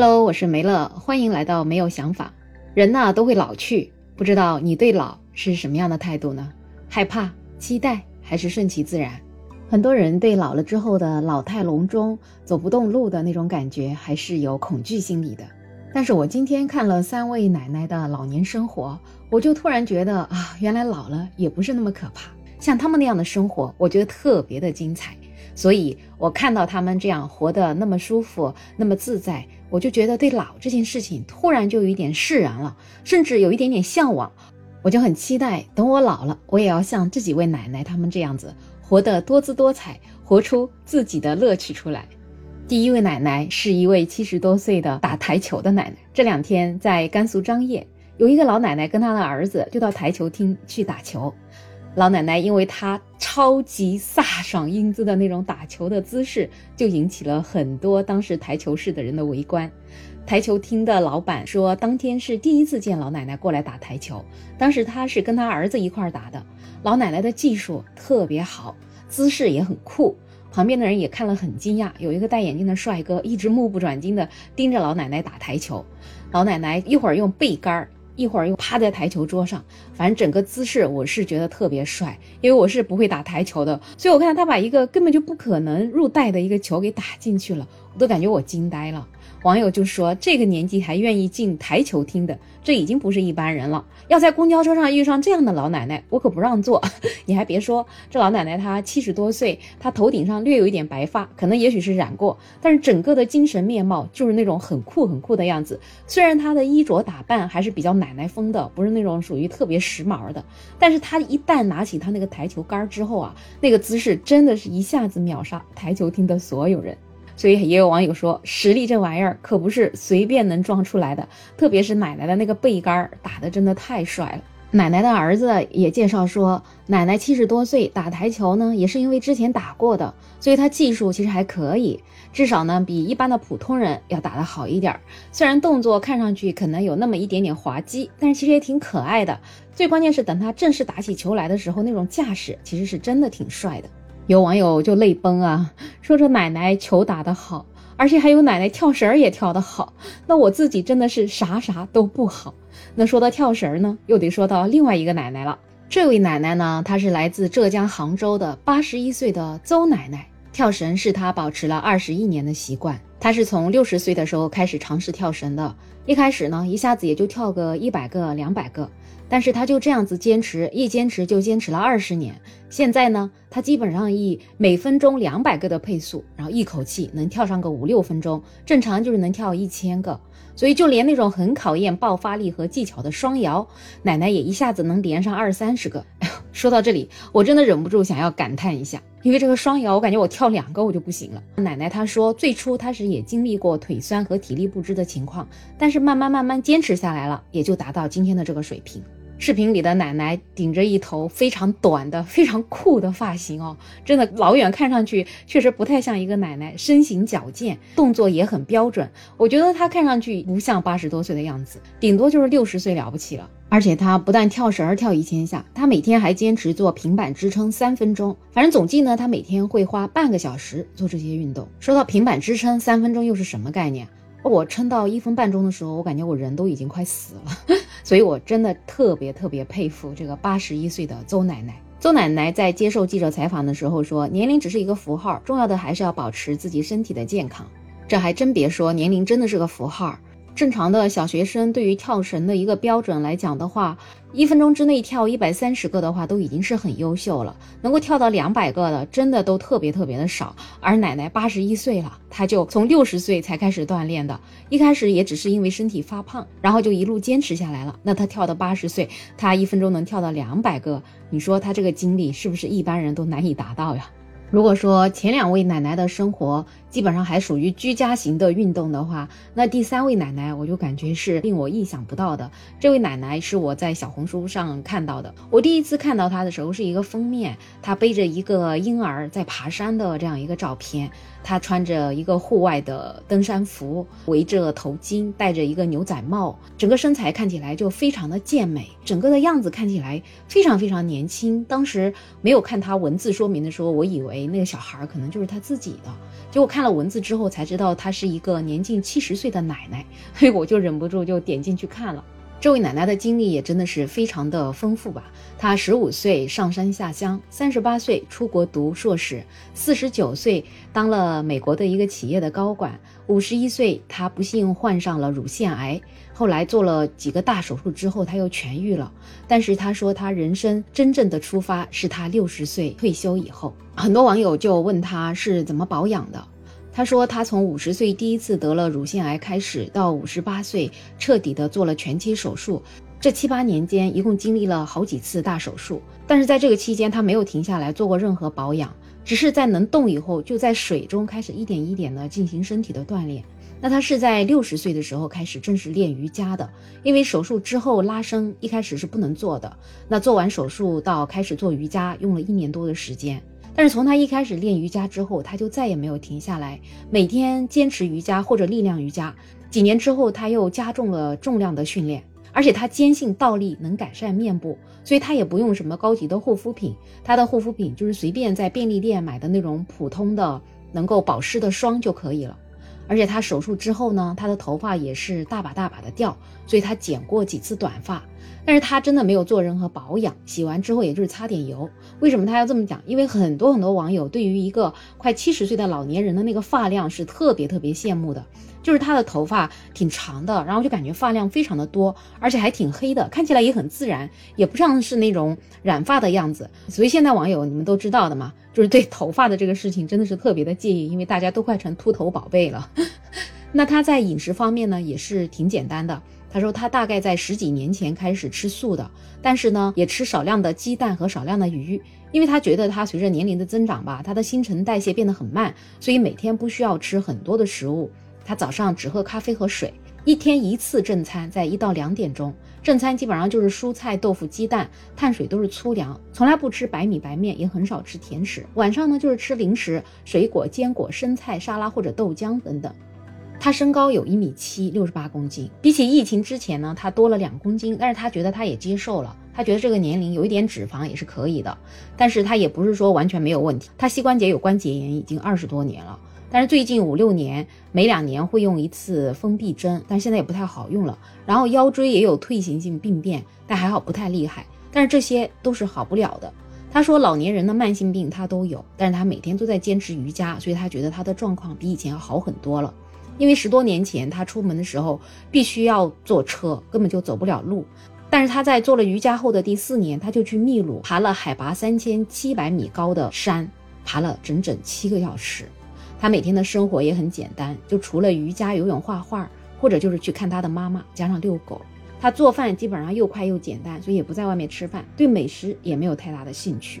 Hello，我是梅乐，欢迎来到没有想法。人呐都会老去，不知道你对老是什么样的态度呢？害怕、期待还是顺其自然？很多人对老了之后的老态龙钟、走不动路的那种感觉，还是有恐惧心理的。但是我今天看了三位奶奶的老年生活，我就突然觉得啊，原来老了也不是那么可怕。像他们那样的生活，我觉得特别的精彩。所以我看到他们这样活得那么舒服、那么自在，我就觉得对老这件事情突然就有一点释然了，甚至有一点点向往。我就很期待，等我老了，我也要像这几位奶奶他们这样子，活得多姿多彩，活出自己的乐趣出来。第一位奶奶是一位七十多岁的打台球的奶奶。这两天在甘肃张掖，有一个老奶奶跟她的儿子就到台球厅去打球。老奶奶因为她超级飒爽英姿的那种打球的姿势，就引起了很多当时台球室的人的围观。台球厅的老板说，当天是第一次见老奶奶过来打台球，当时他是跟他儿子一块儿打的。老奶奶的技术特别好，姿势也很酷，旁边的人也看了很惊讶。有一个戴眼镜的帅哥一直目不转睛地盯着老奶奶打台球，老奶奶一会儿用背杆儿。一会儿又趴在台球桌上，反正整个姿势我是觉得特别帅，因为我是不会打台球的，所以我看他把一个根本就不可能入袋的一个球给打进去了，我都感觉我惊呆了。网友就说：“这个年纪还愿意进台球厅的，这已经不是一般人了。要在公交车上遇上这样的老奶奶，我可不让座。你还别说，这老奶奶她七十多岁，她头顶上略有一点白发，可能也许是染过，但是整个的精神面貌就是那种很酷很酷的样子。虽然她的衣着打扮还是比较奶奶风的，不是那种属于特别时髦的，但是他一旦拿起他那个台球杆之后啊，那个姿势真的是一下子秒杀台球厅的所有人。”所以也有网友说，实力这玩意儿可不是随便能装出来的，特别是奶奶的那个背杆打的真的太帅了。奶奶的儿子也介绍说，奶奶七十多岁打台球呢，也是因为之前打过的，所以她技术其实还可以，至少呢比一般的普通人要打得好一点儿。虽然动作看上去可能有那么一点点滑稽，但是其实也挺可爱的。最关键是等她正式打起球来的时候，那种架势其实是真的挺帅的。有网友就泪崩啊，说这奶奶球打得好，而且还有奶奶跳绳也跳得好。那我自己真的是啥啥都不好。那说到跳绳呢，又得说到另外一个奶奶了。这位奶奶呢，她是来自浙江杭州的八十一岁的邹奶奶。跳绳是她保持了二十一年的习惯。她是从六十岁的时候开始尝试跳绳的。一开始呢，一下子也就跳个一百个、两百个。但是他就这样子坚持，一坚持就坚持了二十年。现在呢，他基本上以每分钟两百个的配速，然后一口气能跳上个五六分钟，正常就是能跳一千个。所以就连那种很考验爆发力和技巧的双摇，奶奶也一下子能连上二三十个。说到这里，我真的忍不住想要感叹一下，因为这个双摇，我感觉我跳两个我就不行了。奶奶她说，最初她是也经历过腿酸和体力不支的情况，但是慢慢慢慢坚持下来了，也就达到今天的这个水平。视频里的奶奶顶着一头非常短的、非常酷的发型哦，真的老远看上去确实不太像一个奶奶，身形矫健，动作也很标准。我觉得她看上去不像八十多岁的样子，顶多就是六十岁了不起了。而且她不但跳绳跳一千下，她每天还坚持做平板支撑三分钟。反正总计呢，她每天会花半个小时做这些运动。说到平板支撑三分钟又是什么概念？我撑到一分半钟的时候，我感觉我人都已经快死了，所以我真的特别特别佩服这个八十一岁的邹奶奶。邹奶奶在接受记者采访的时候说：“年龄只是一个符号，重要的还是要保持自己身体的健康。”这还真别说，年龄真的是个符号。正常的小学生对于跳绳的一个标准来讲的话，一分钟之内跳一百三十个的话，都已经是很优秀了。能够跳到两百个的，真的都特别特别的少。而奶奶八十一岁了，她就从六十岁才开始锻炼的，一开始也只是因为身体发胖，然后就一路坚持下来了。那她跳到八十岁，她一分钟能跳到两百个，你说她这个精力是不是一般人都难以达到呀？如果说前两位奶奶的生活基本上还属于居家型的运动的话，那第三位奶奶我就感觉是令我意想不到的。这位奶奶是我在小红书上看到的，我第一次看到她的时候是一个封面，她背着一个婴儿在爬山的这样一个照片，她穿着一个户外的登山服，围着头巾，戴着一个牛仔帽，整个身材看起来就非常的健美，整个的样子看起来非常非常年轻。当时没有看她文字说明的时候，我以为。那个小孩可能就是她自己的，结果看看了文字之后才知道她是一个年近七十岁的奶奶，嘿，我就忍不住就点进去看了。这位奶奶的经历也真的是非常的丰富吧。她十五岁上山下乡，三十八岁出国读硕士，四十九岁当了美国的一个企业的高管，五十一岁她不幸患上了乳腺癌，后来做了几个大手术之后，她又痊愈了。但是她说，她人生真正的出发是她六十岁退休以后。很多网友就问她是怎么保养的。他说，他从五十岁第一次得了乳腺癌开始，到五十八岁彻底的做了全切手术，这七八年间一共经历了好几次大手术。但是在这个期间，他没有停下来做过任何保养，只是在能动以后，就在水中开始一点一点的进行身体的锻炼。那他是在六十岁的时候开始正式练瑜伽的，因为手术之后拉伸一开始是不能做的。那做完手术到开始做瑜伽，用了一年多的时间。但是从他一开始练瑜伽之后，他就再也没有停下来，每天坚持瑜伽或者力量瑜伽。几年之后，他又加重了重量的训练，而且他坚信倒立能改善面部，所以他也不用什么高级的护肤品，他的护肤品就是随便在便利店买的那种普通的能够保湿的霜就可以了。而且他手术之后呢，他的头发也是大把大把的掉，所以他剪过几次短发。但是他真的没有做任何保养，洗完之后也就是擦点油。为什么他要这么讲？因为很多很多网友对于一个快七十岁的老年人的那个发量是特别特别羡慕的，就是他的头发挺长的，然后就感觉发量非常的多，而且还挺黑的，看起来也很自然，也不像是那种染发的样子。所以现在网友你们都知道的嘛，就是对头发的这个事情真的是特别的介意，因为大家都快成秃头宝贝了。那他在饮食方面呢，也是挺简单的。他说，他大概在十几年前开始吃素的，但是呢，也吃少量的鸡蛋和少量的鱼，因为他觉得他随着年龄的增长吧，他的新陈代谢变得很慢，所以每天不需要吃很多的食物。他早上只喝咖啡和水，一天一次正餐，在一到两点钟，正餐基本上就是蔬菜、豆腐、鸡蛋，碳水都是粗粮，从来不吃白米白面，也很少吃甜食。晚上呢，就是吃零食、水果、坚果、生菜、沙拉或者豆浆等等。他身高有一米七，六十八公斤。比起疫情之前呢，他多了两公斤，但是他觉得他也接受了。他觉得这个年龄有一点脂肪也是可以的，但是他也不是说完全没有问题。他膝关节有关节炎已经二十多年了，但是最近五六年每两年会用一次封闭针，但现在也不太好用了。然后腰椎也有退行性病变，但还好不太厉害。但是这些都是好不了的。他说老年人的慢性病他都有，但是他每天都在坚持瑜伽，所以他觉得他的状况比以前要好很多了。因为十多年前他出门的时候必须要坐车，根本就走不了路。但是他在做了瑜伽后的第四年，他就去秘鲁爬了海拔三千七百米高的山，爬了整整七个小时。他每天的生活也很简单，就除了瑜伽、游泳、画画，或者就是去看他的妈妈，加上遛狗。他做饭基本上又快又简单，所以也不在外面吃饭，对美食也没有太大的兴趣。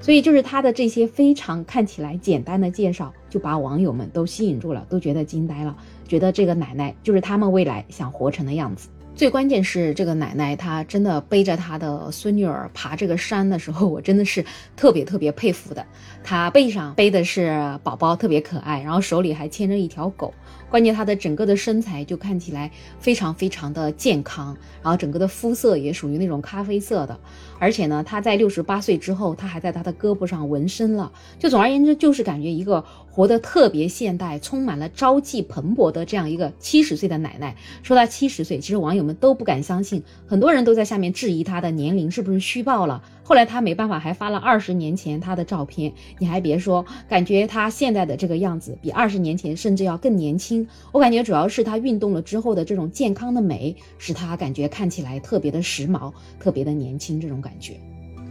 所以就是他的这些非常看起来简单的介绍，就把网友们都吸引住了，都觉得惊呆了，觉得这个奶奶就是他们未来想活成的样子。最关键是这个奶奶，她真的背着她的孙女儿爬这个山的时候，我真的是特别特别佩服的。她背上背的是宝宝，特别可爱，然后手里还牵着一条狗。关键她的整个的身材就看起来非常非常的健康，然后整个的肤色也属于那种咖啡色的，而且呢，她在六十八岁之后，她还在她的胳膊上纹身了。就总而言之，就是感觉一个活得特别现代、充满了朝气蓬勃的这样一个七十岁的奶奶。说她七十岁，其实网友我们都不敢相信，很多人都在下面质疑她的年龄是不是虚报了。后来他没办法，还发了二十年前他的照片。你还别说，感觉他现在的这个样子比二十年前甚至要更年轻。我感觉主要是他运动了之后的这种健康的美，使他感觉看起来特别的时髦，特别的年轻这种感觉。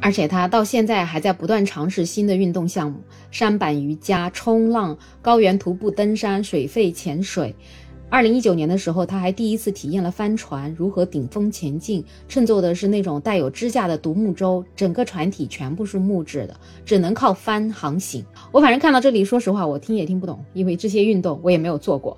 而且他到现在还在不断尝试新的运动项目：山板瑜伽、冲浪、高原徒步登山、水肺潜水。二零一九年的时候，他还第一次体验了帆船如何顶风前进，乘坐的是那种带有支架的独木舟，整个船体全部是木质的，只能靠帆航行。我反正看到这里，说实话，我听也听不懂，因为这些运动我也没有做过。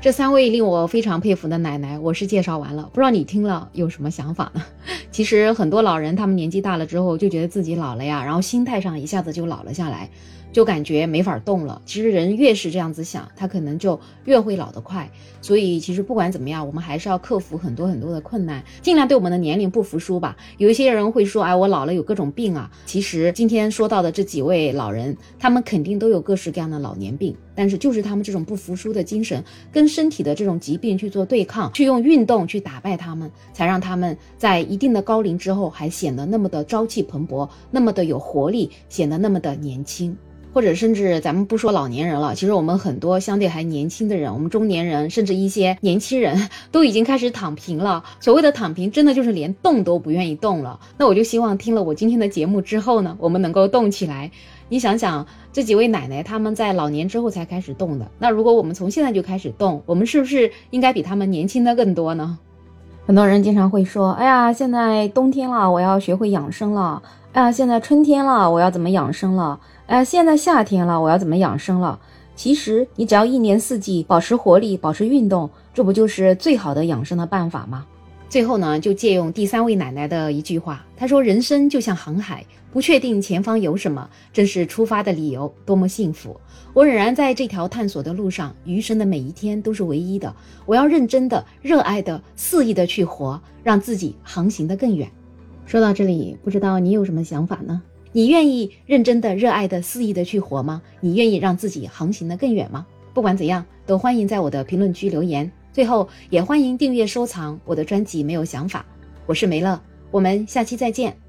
这三位令我非常佩服的奶奶，我是介绍完了，不知道你听了有什么想法呢？其实很多老人他们年纪大了之后，就觉得自己老了呀，然后心态上一下子就老了下来。就感觉没法动了。其实人越是这样子想，他可能就越会老得快。所以其实不管怎么样，我们还是要克服很多很多的困难，尽量对我们的年龄不服输吧。有一些人会说，哎，我老了有各种病啊。其实今天说到的这几位老人，他们肯定都有各式各样的老年病，但是就是他们这种不服输的精神，跟身体的这种疾病去做对抗，去用运动去打败他们，才让他们在一定的高龄之后还显得那么的朝气蓬勃，那么的有活力，显得那么的年轻。或者甚至咱们不说老年人了，其实我们很多相对还年轻的人，我们中年人，甚至一些年轻人 都已经开始躺平了。所谓的躺平，真的就是连动都不愿意动了。那我就希望听了我今天的节目之后呢，我们能够动起来。你想想，这几位奶奶他们在老年之后才开始动的，那如果我们从现在就开始动，我们是不是应该比他们年轻的更多呢？很多人经常会说：“哎呀，现在冬天了，我要学会养生了。哎呀，现在春天了，我要怎么养生了？”哎，现在夏天了，我要怎么养生了？其实你只要一年四季保持活力，保持运动，这不就是最好的养生的办法吗？最后呢，就借用第三位奶奶的一句话，她说：“人生就像航海，不确定前方有什么，正是出发的理由，多么幸福！我仍然在这条探索的路上，余生的每一天都是唯一的。我要认真的、热爱的、肆意的去活，让自己航行的更远。”说到这里，不知道你有什么想法呢？你愿意认真的、热爱的、肆意的去活吗？你愿意让自己航行的更远吗？不管怎样，都欢迎在我的评论区留言。最后，也欢迎订阅收藏我的专辑。没有想法，我是梅乐，我们下期再见。